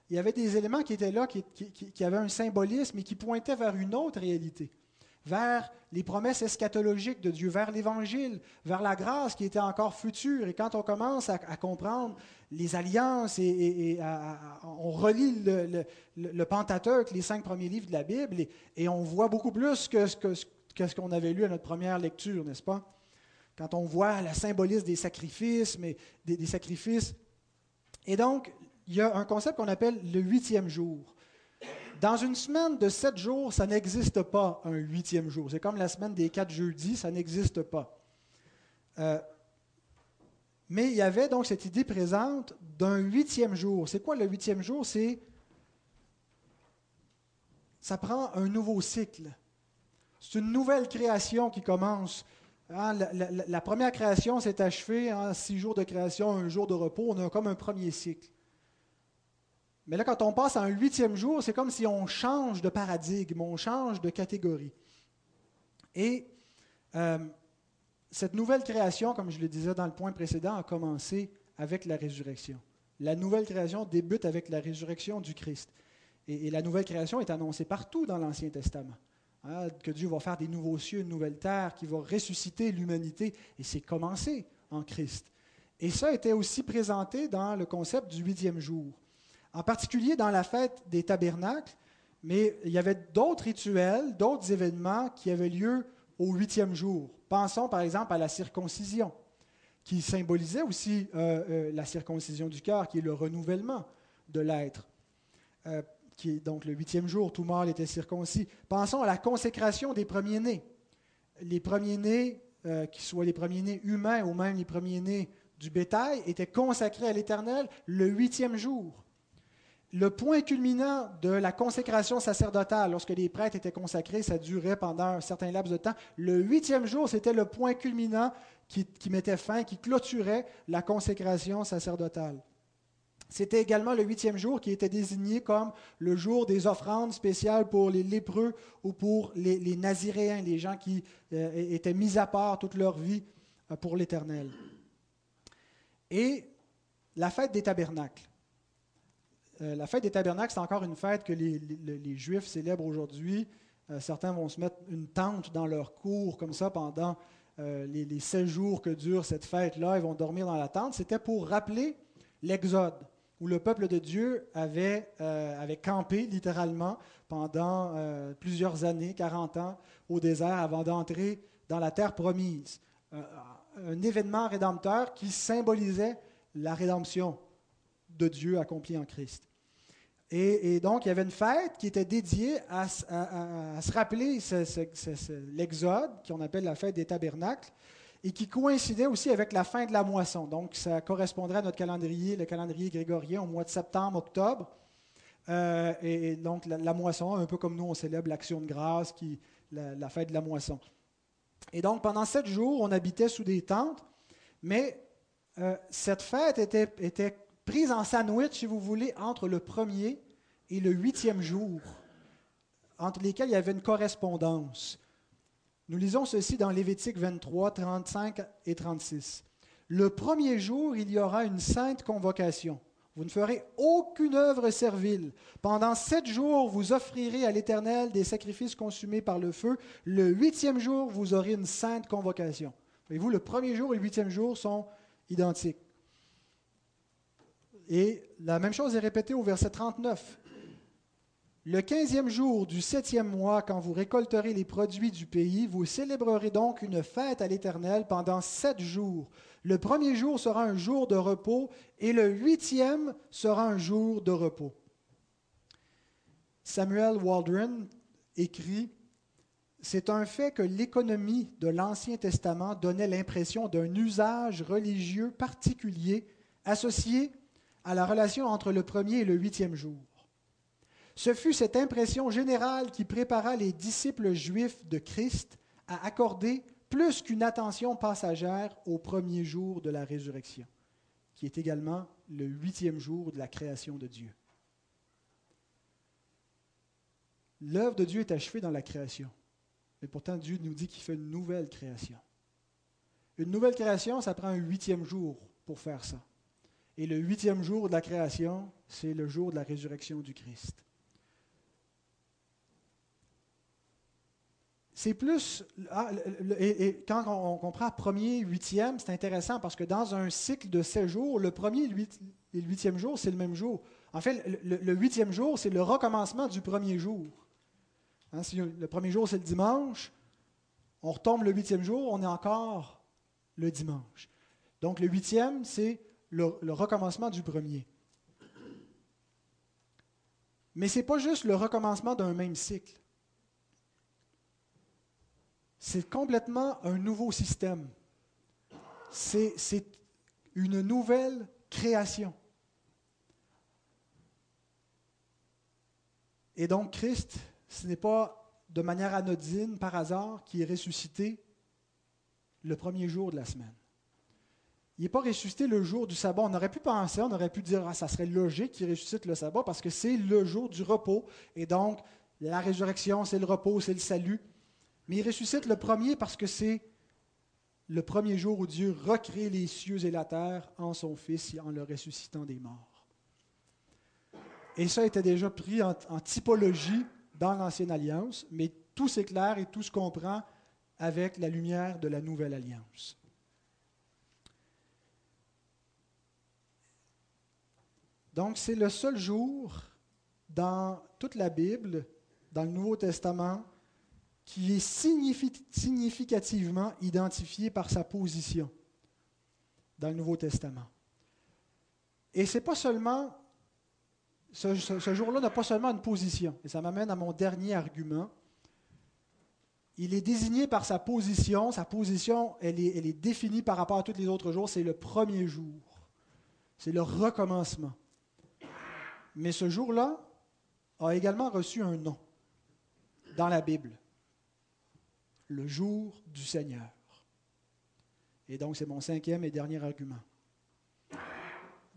il y avait des éléments qui étaient là, qui, avaient un symbolisme et qui pointaient vers une autre réalité. vers les promesses eschatologiques de Dieu, vers l'Évangile, vers la grâce qui était encore future. Et quand on commence à, comprendre les alliances et, on relit le, Pentateuque, les cinq premiers livres de la Bible, et, on voit beaucoup plus que, ce qu'on avait lu à notre première lecture, n'est-ce pas? Quand on voit la symbolisme des sacrifices, des sacrifices. Et donc, il y a un concept qu'on appelle le huitième jour. Dans une semaine de sept jours, ça n'existe pas un huitième jour. C'est comme la semaine des quatre jeudis, ça n'existe pas. Euh, mais il y avait donc cette idée présente d'un huitième jour. C'est quoi le huitième jour? C'est ça prend un nouveau cycle. C'est une nouvelle création qui commence. Hein, la, première création s'est achevée en six jours de création, un jour de repos. On a comme un premier cycle. Mais là, quand on passe à un huitième jour, c'est comme si on change de paradigme, on change de catégorie. Et euh, cette nouvelle création, comme je le disais dans le point précédent, a commencé avec la résurrection. La nouvelle création débute avec la résurrection du Christ. Et, la nouvelle création est annoncée partout dans l'Ancien Testament. Hein, que Dieu va faire des nouveaux cieux, une nouvelle terre, qui va ressusciter l'humanité. Et c'est commencé en Christ. Et ça était aussi présenté dans le concept du huitième jour en particulier dans la fête des tabernacles, mais il y avait d'autres rituels, d'autres événements qui avaient lieu au huitième jour. Pensons par exemple à la circoncision, qui symbolisait aussi euh, euh, la circoncision du cœur, qui est le renouvellement de l'être. Euh, qui donc le huitième jour, tout mâle était circoncis. Pensons à la consécration des premiers-nés. Les premiers-nés, qu'ils soient les premiers-nés humains ou même les premiers-nés du bétail, étaient consacrés à l'Éternel le huitième jour le point culminant de la consécration sacerdotale, lorsque les prêtres étaient consacrés, ça durait pendant un certain laps de temps. Le huitième jour, c'était le point culminant qui, mettait fin, qui clôturait la consécration sacerdotale. C'était également le huitième jour qui était désigné comme le jour des offrandes spéciales pour les lépreux ou pour les, naziréens, les gens qui euh, étaient mis à part toute leur vie euh, pour l'Éternel. Et la fête des tabernacles. Euh, la fête des tabernacles, c'est encore une fête que les, Juifs célèbrent aujourd'hui. Certains vont se mettre une tente dans leur cour, comme ça, pendant les, les 16 jours que dure cette fête-là. Ils vont dormir dans la tente. C'était pour rappeler l'Exode, où le peuple de Dieu avait, avait campé littéralement pendant plusieurs années, 40 ans, au désert, avant d'entrer dans la terre promise. un événement rédempteur qui symbolisait la rédemption de Dieu accomplie en Christ. Et, donc, il y avait une fête qui était dédiée à, se rappeler l'Exode, qu'on appelle la fête des tabernacles, et qui coïncidait aussi avec la fin de la moisson. Donc, ça correspondrait à notre calendrier, le calendrier grégorien, au mois de septembre, octobre. Euh, et, donc, la, moisson, un peu comme nous, on célèbre l'action de grâce, qui, la, fête de la moisson. Et donc, pendant sept jours, on habitait sous des tentes, mais euh, cette fête était, était prise en sandwich, si vous voulez, entre le premier et le huitième jour, entre lesquels il y avait une correspondance. Nous lisons ceci dans Lévitique 23, 35 et 36. Le premier jour, il y aura une sainte convocation. Vous ne ferez aucune œuvre servile. Pendant sept jours, vous offrirez à l'Éternel des sacrifices consumés par le feu. Le huitième jour, vous aurez une sainte convocation. Voyez-vous, le premier jour et le huitième jour sont identiques. Et la même chose est répétée au verset 39. Le quinzième jour du septième mois, quand vous récolterez les produits du pays, vous célébrerez donc une fête à l'Éternel pendant sept jours. Le premier jour sera un jour de repos et le huitième sera un jour de repos. Samuel Waldron écrit C'est un fait que l'économie de l'Ancien Testament donnait l'impression d'un usage religieux particulier associé à la relation entre le premier et le huitième jour. Ce fut cette impression générale qui prépara les disciples juifs de Christ à accorder plus qu'une attention passagère au premier jour de la résurrection, qui est également le huitième jour de la création de Dieu. L'œuvre de Dieu est achevée dans la création, mais pourtant Dieu nous dit qu'il fait une nouvelle création. Une nouvelle création, ça prend un huitième jour pour faire ça. Et le huitième jour de la création, c'est le jour de la résurrection du Christ. C'est plus. Ah, et, quand on, comprend premier, huitième, c'est intéressant parce que dans un cycle de sept jours, le premier et le huitième jour, c'est le même jour. En fait, le, huitième jour, c'est le recommencement du premier jour. Hein, le premier jour, c'est le dimanche, on retombe le huitième jour, on est encore le dimanche. Donc le huitième, c'est le, le recommencement du premier. Mais ce n'est pas juste le recommencement d'un même cycle. C'est complètement un nouveau système. C'est une nouvelle création. Et donc Christ, ce n'est pas de manière anodine, par hasard, qui est ressuscité le premier jour de la semaine. Il n'est pas ressuscité le jour du sabbat. On aurait pu penser, on aurait pu dire, ah, ça serait logique qu'il ressuscite le sabbat parce que c'est le jour du repos. Et donc, la résurrection, c'est le repos, c'est le salut. Mais il ressuscite le premier parce que c'est le premier jour où Dieu recrée les cieux et la terre en son Fils en le ressuscitant des morts. Et ça était déjà pris en typologie dans l'Ancienne Alliance, mais tout s'éclaire et tout se comprend avec la lumière de la Nouvelle Alliance. Donc, c'est le seul jour dans toute la Bible, dans le Nouveau Testament, qui est significativement identifié par sa position dans le Nouveau Testament. Et c'est pas seulement, ce, jour-là n'a pas seulement une position, et ça m'amène à mon dernier argument. Il est désigné par sa position, sa position, elle est, elle est définie par rapport à tous les autres jours, c'est le premier jour, c'est le recommencement. Mais ce jour-là a également reçu un nom dans la Bible. Le jour du Seigneur. Et donc c'est mon cinquième et dernier argument.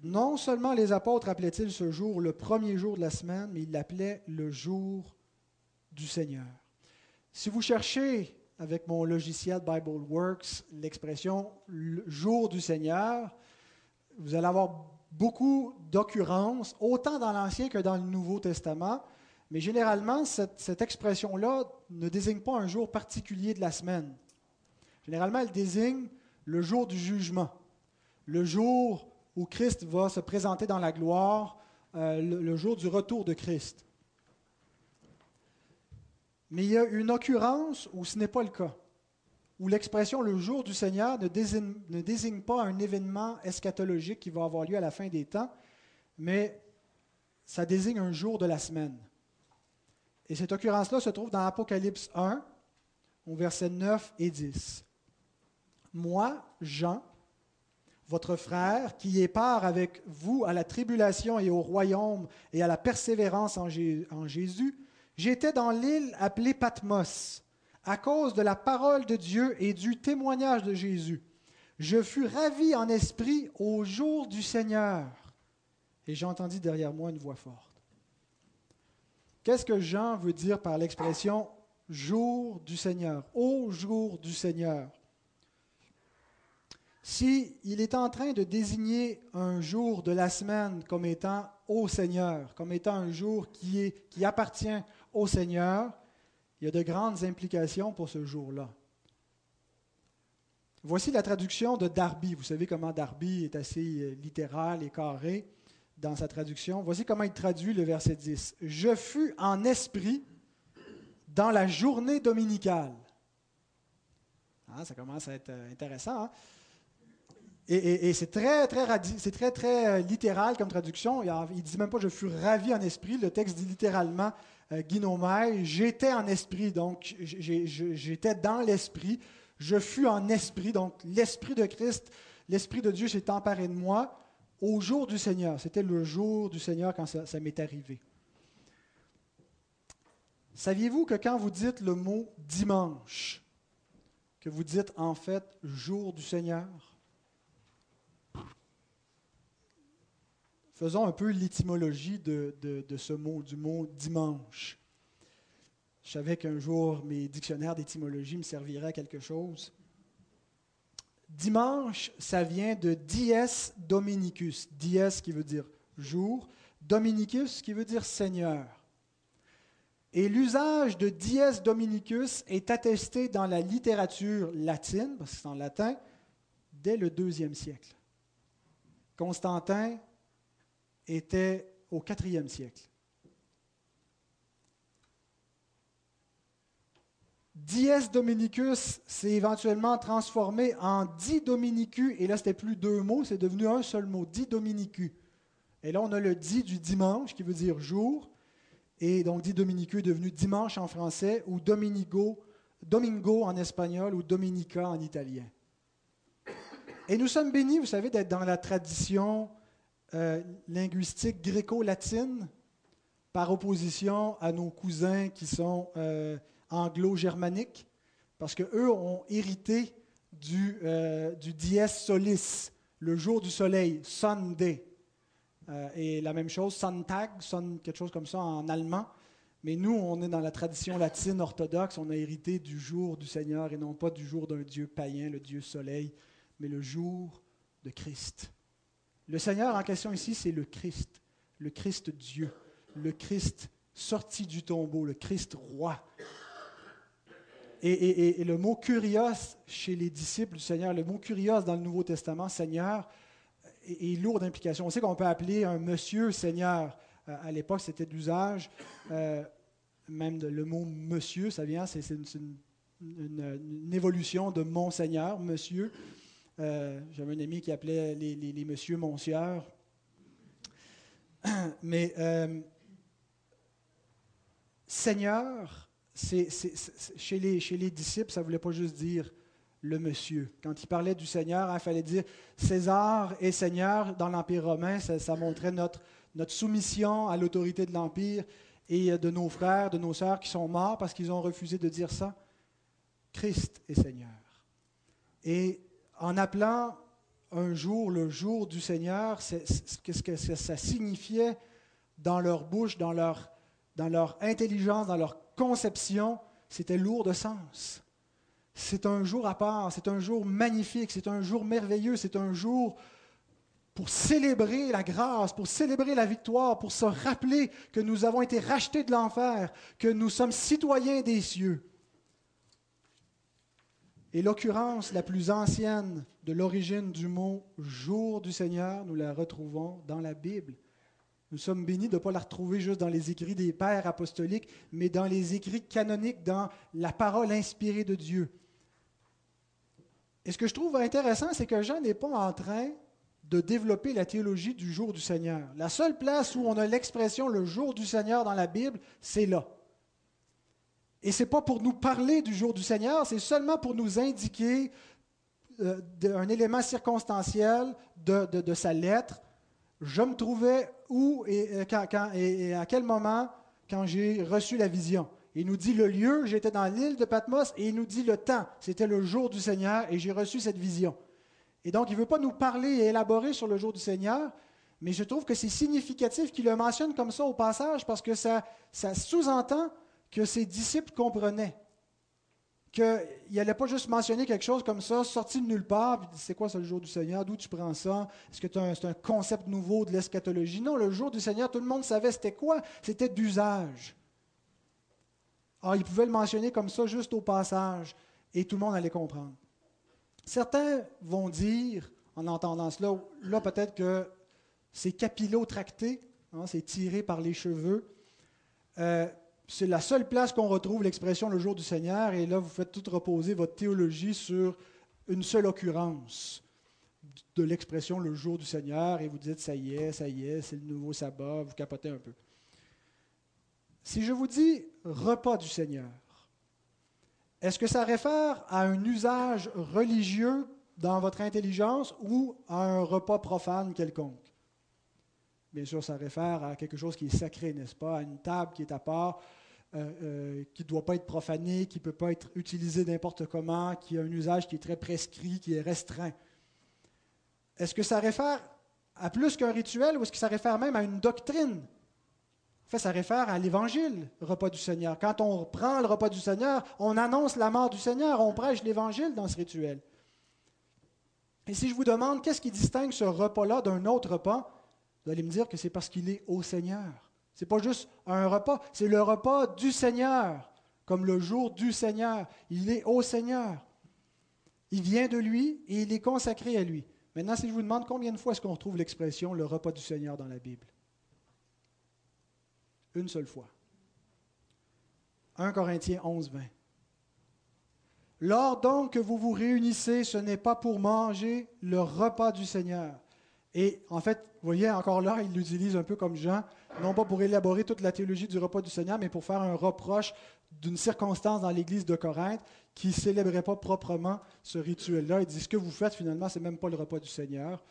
Non seulement les apôtres appelaient-ils ce jour le premier jour de la semaine, mais ils l'appelaient le jour du Seigneur. Si vous cherchez avec mon logiciel BibleWorks l'expression jour du Seigneur, vous allez avoir beaucoup d'occurrences, autant dans l'Ancien que dans le Nouveau Testament. Mais généralement, cette, expression-là ne désigne pas un jour particulier de la semaine. Généralement, elle désigne le jour du jugement, le jour où Christ va se présenter dans la gloire, euh, le jour du retour de Christ. Mais il y a une occurrence où ce n'est pas le cas où l'expression le jour du Seigneur ne désigne, pas un événement eschatologique qui va avoir lieu à la fin des temps, mais ça désigne un jour de la semaine. Et cette occurrence-là se trouve dans Apocalypse 1, au verset 9 et 10. Moi, Jean, votre frère, qui est part avec vous à la tribulation et au royaume et à la persévérance en, Jésus, j'étais dans l'île appelée Patmos à cause de la parole de Dieu et du témoignage de Jésus. Je fus ravi en esprit au jour du Seigneur. Et j'entendis derrière moi une voix forte. Qu'est-ce que Jean veut dire par l'expression jour du Seigneur, au jour du Seigneur? S'il il est en train de désigner un jour de la semaine comme étant au Seigneur, comme étant un jour qui, qui appartient au Seigneur, il y a de grandes implications pour ce jour-là. Voici la traduction de Darby. Vous savez comment Darby est assez euh, littéral et carré dans sa traduction. Voici comment il traduit le verset 10. Je fus en esprit dans la journée dominicale. Ah, ça commence à être euh, intéressant. Hein? Et, c'est très, très, c'est très, très euh, littéral comme traduction. Il ne dit même pas je fus ravi en esprit. Le texte dit littéralement euh, j'étais en esprit, donc j'étais dans l'esprit, je fus en esprit, donc l'esprit de Christ, l'esprit de Dieu s'est emparé de moi au jour du Seigneur. C'était le jour du Seigneur quand ça, m'est arrivé. Saviez-vous que quand vous dites le mot dimanche, que vous dites en fait jour du Seigneur, Faisons un peu l'étymologie de, ce mot, du mot dimanche. Je savais qu'un jour mes dictionnaires d'étymologie me serviraient à quelque chose. Dimanche, ça vient de dies dominicus. Dies qui veut dire jour, dominicus qui veut dire Seigneur. Et l'usage de dies dominicus est attesté dans la littérature latine, parce que c'est en latin, dès le deuxième siècle. Constantin était au quatrième siècle. Dies Dominicus s'est éventuellement transformé en Di Dominicu, et là, c'était plus deux mots, c'est devenu un seul mot, Di Dominicu. Et là, on a le Di du dimanche, qui veut dire jour, et donc Di Dominicu est devenu dimanche en français, ou Domingo en espagnol, ou Dominica en italien. Et nous sommes bénis, vous savez, d'être dans la tradition euh, linguistique gréco-latine, par opposition à nos cousins qui sont... Euh, anglo-germanique, parce qu'eux ont hérité du, euh, du dies solis, le jour du soleil, Sunday. Euh, et la même chose, Sonntag, son, quelque chose comme ça en allemand. Mais nous, on est dans la tradition latine orthodoxe, on a hérité du jour du Seigneur et non pas du jour d'un Dieu païen, le Dieu soleil, mais le jour de Christ. Le Seigneur en question ici, c'est le Christ, le Christ Dieu, le Christ sorti du tombeau, le Christ roi, et, le mot curios chez les disciples du Seigneur, le mot curios dans le Nouveau Testament, Seigneur, est, lourd d'implications. On sait qu'on peut appeler un monsieur Seigneur. Euh, à l'époque, c'était d'usage. Euh, même le mot monsieur, ça vient, c'est une, évolution de mon Seigneur, monsieur. Euh, j'avais un ami qui appelait les, les, les monsieur. Mais Seigneur, chez, les, chez les disciples, ça ne voulait pas juste dire le monsieur. Quand il parlait du Seigneur, il fallait dire César est Seigneur dans l'Empire romain. Ça, montrait notre, soumission à l'autorité de l'Empire et de nos frères, de nos sœurs qui sont morts parce qu'ils ont refusé de dire ça. Christ est Seigneur. Et en appelant un jour le jour du Seigneur, qu'est-ce que ça signifiait dans leur bouche, dans leur, dans leur intelligence, dans leur conception, c'était lourd de sens. C'est un jour à part, c'est un jour magnifique, c'est un jour merveilleux, c'est un jour pour célébrer la grâce, pour célébrer la victoire, pour se rappeler que nous avons été rachetés de l'enfer, que nous sommes citoyens des cieux. Et l'occurrence la plus ancienne de l'origine du mot jour du Seigneur, nous la retrouvons dans la Bible. Nous sommes bénis de ne pas la retrouver juste dans les écrits des pères apostoliques, mais dans les écrits canoniques, dans la parole inspirée de Dieu. Et ce que je trouve intéressant, c'est que Jean n'est pas en train de développer la théologie du jour du Seigneur. La seule place où on a l'expression le jour du Seigneur dans la Bible, c'est là. Et ce n'est pas pour nous parler du jour du Seigneur, c'est seulement pour nous indiquer euh, un élément circonstanciel de sa lettre je me trouvais où et, et, à quel moment quand j'ai reçu la vision. Il nous dit le lieu, j'étais dans l'île de Patmos, et il nous dit le temps. C'était le jour du Seigneur, et j'ai reçu cette vision. Et donc, il ne veut pas nous parler et élaborer sur le jour du Seigneur, mais je trouve que c'est significatif qu'il le mentionne comme ça au passage, parce que ça sous-entend que ses disciples comprenaient qu'il n'allait pas juste mentionner quelque chose comme ça, sorti de nulle part, puis c'est quoi ça le jour du Seigneur, d'où tu prends ça, est-ce que c'est un concept nouveau de l'eschatologie? Non, le jour du Seigneur, tout le monde savait c'était quoi, c'était d'usage. Alors, il pouvait le mentionner comme ça juste au passage, et tout le monde allait comprendre. Certains vont dire, en entendant cela, là peut-être que c'est capillotracté, hein, c'est tiré par les cheveux. Euh, c'est la seule place qu'on retrouve l'expression le jour du Seigneur, et là, vous faites tout reposer votre théologie sur une seule occurrence de l'expression le jour du Seigneur, et vous dites, ça y est, ça y est, c'est le nouveau sabbat, vous capotez un peu. Si je vous dis repas du Seigneur, est-ce que ça réfère à un usage religieux dans votre intelligence ou à un repas profane quelconque? Bien sûr, ça réfère à quelque chose qui est sacré, n'est-ce pas? À une table qui est à part, euh, euh, qui ne doit pas être profanée, qui ne peut pas être utilisée n'importe comment, qui a un usage qui est très prescrit, qui est restreint. Est-ce que ça réfère à plus qu'un rituel ou est-ce que ça réfère même à une doctrine? En fait, ça réfère à l'évangile, repas du Seigneur. Quand on prend le repas du Seigneur, on annonce la mort du Seigneur, on prêche l'évangile dans ce rituel. Et si je vous demande qu'est-ce qui distingue ce repas-là d'un autre repas, vous allez me dire que c'est parce qu'il est au Seigneur. Ce n'est pas juste un repas, c'est le repas du Seigneur, comme le jour du Seigneur. Il est au Seigneur. Il vient de lui et il est consacré à lui. Maintenant, si je vous demande combien de fois est-ce qu'on retrouve l'expression le repas du Seigneur dans la Bible? Une seule fois. 1 Corinthiens 11, 20. Lors donc que vous vous réunissez, ce n'est pas pour manger le repas du Seigneur. Et en fait, vous voyez, encore là, il l'utilise un peu comme Jean, non pas pour élaborer toute la théologie du repas du Seigneur, mais pour faire un reproche d'une circonstance dans l'Église de Corinthe qui ne célébrait pas proprement ce rituel-là. Il dit, ce que vous faites, finalement, ce n'est même pas le repas du Seigneur.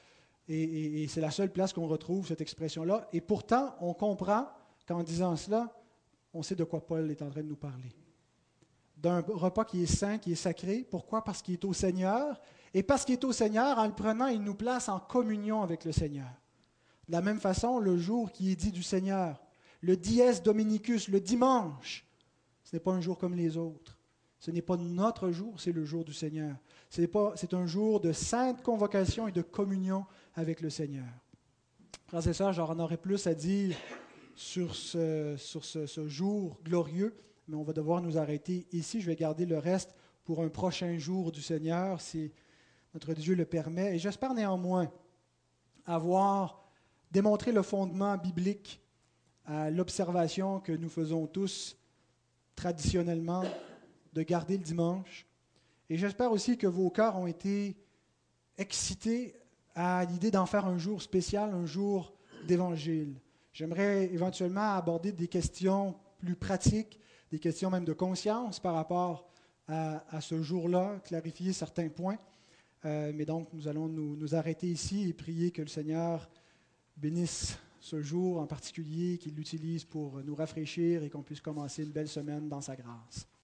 Et, et c'est la seule place qu'on retrouve cette expression-là. Et pourtant, on comprend qu'en disant cela, on sait de quoi Paul est en train de nous parler d'un repas qui est saint, qui est sacré. Pourquoi? Parce qu'il est au Seigneur. Et parce qu'il est au Seigneur, en le prenant, il nous place en communion avec le Seigneur. De la même façon, le jour qui est dit du Seigneur, le dies dominicus, le dimanche, ce n'est pas un jour comme les autres. Ce n'est pas notre jour, c'est le jour du Seigneur. C'est un jour de sainte convocation et de communion avec le Seigneur. Frères et sœurs, j'en aurais plus à dire sur ce, sur ce jour glorieux, mais on va devoir nous arrêter ici. Je vais garder le reste pour un prochain jour du Seigneur, si notre Dieu le permet. Et j'espère néanmoins avoir démontré le fondement biblique à l'observation que nous faisons tous traditionnellement de garder le dimanche. Et j'espère aussi que vos cœurs ont été excités à l'idée d'en faire un jour spécial, un jour d'évangile. J'aimerais éventuellement aborder des questions plus pratiques des questions même de conscience par rapport à, ce jour-là, clarifier certains points. Euh, mais donc, nous allons nous, nous, arrêter ici et prier que le Seigneur bénisse ce jour en particulier, qu'il l'utilise pour nous rafraîchir et qu'on puisse commencer une belle semaine dans sa grâce.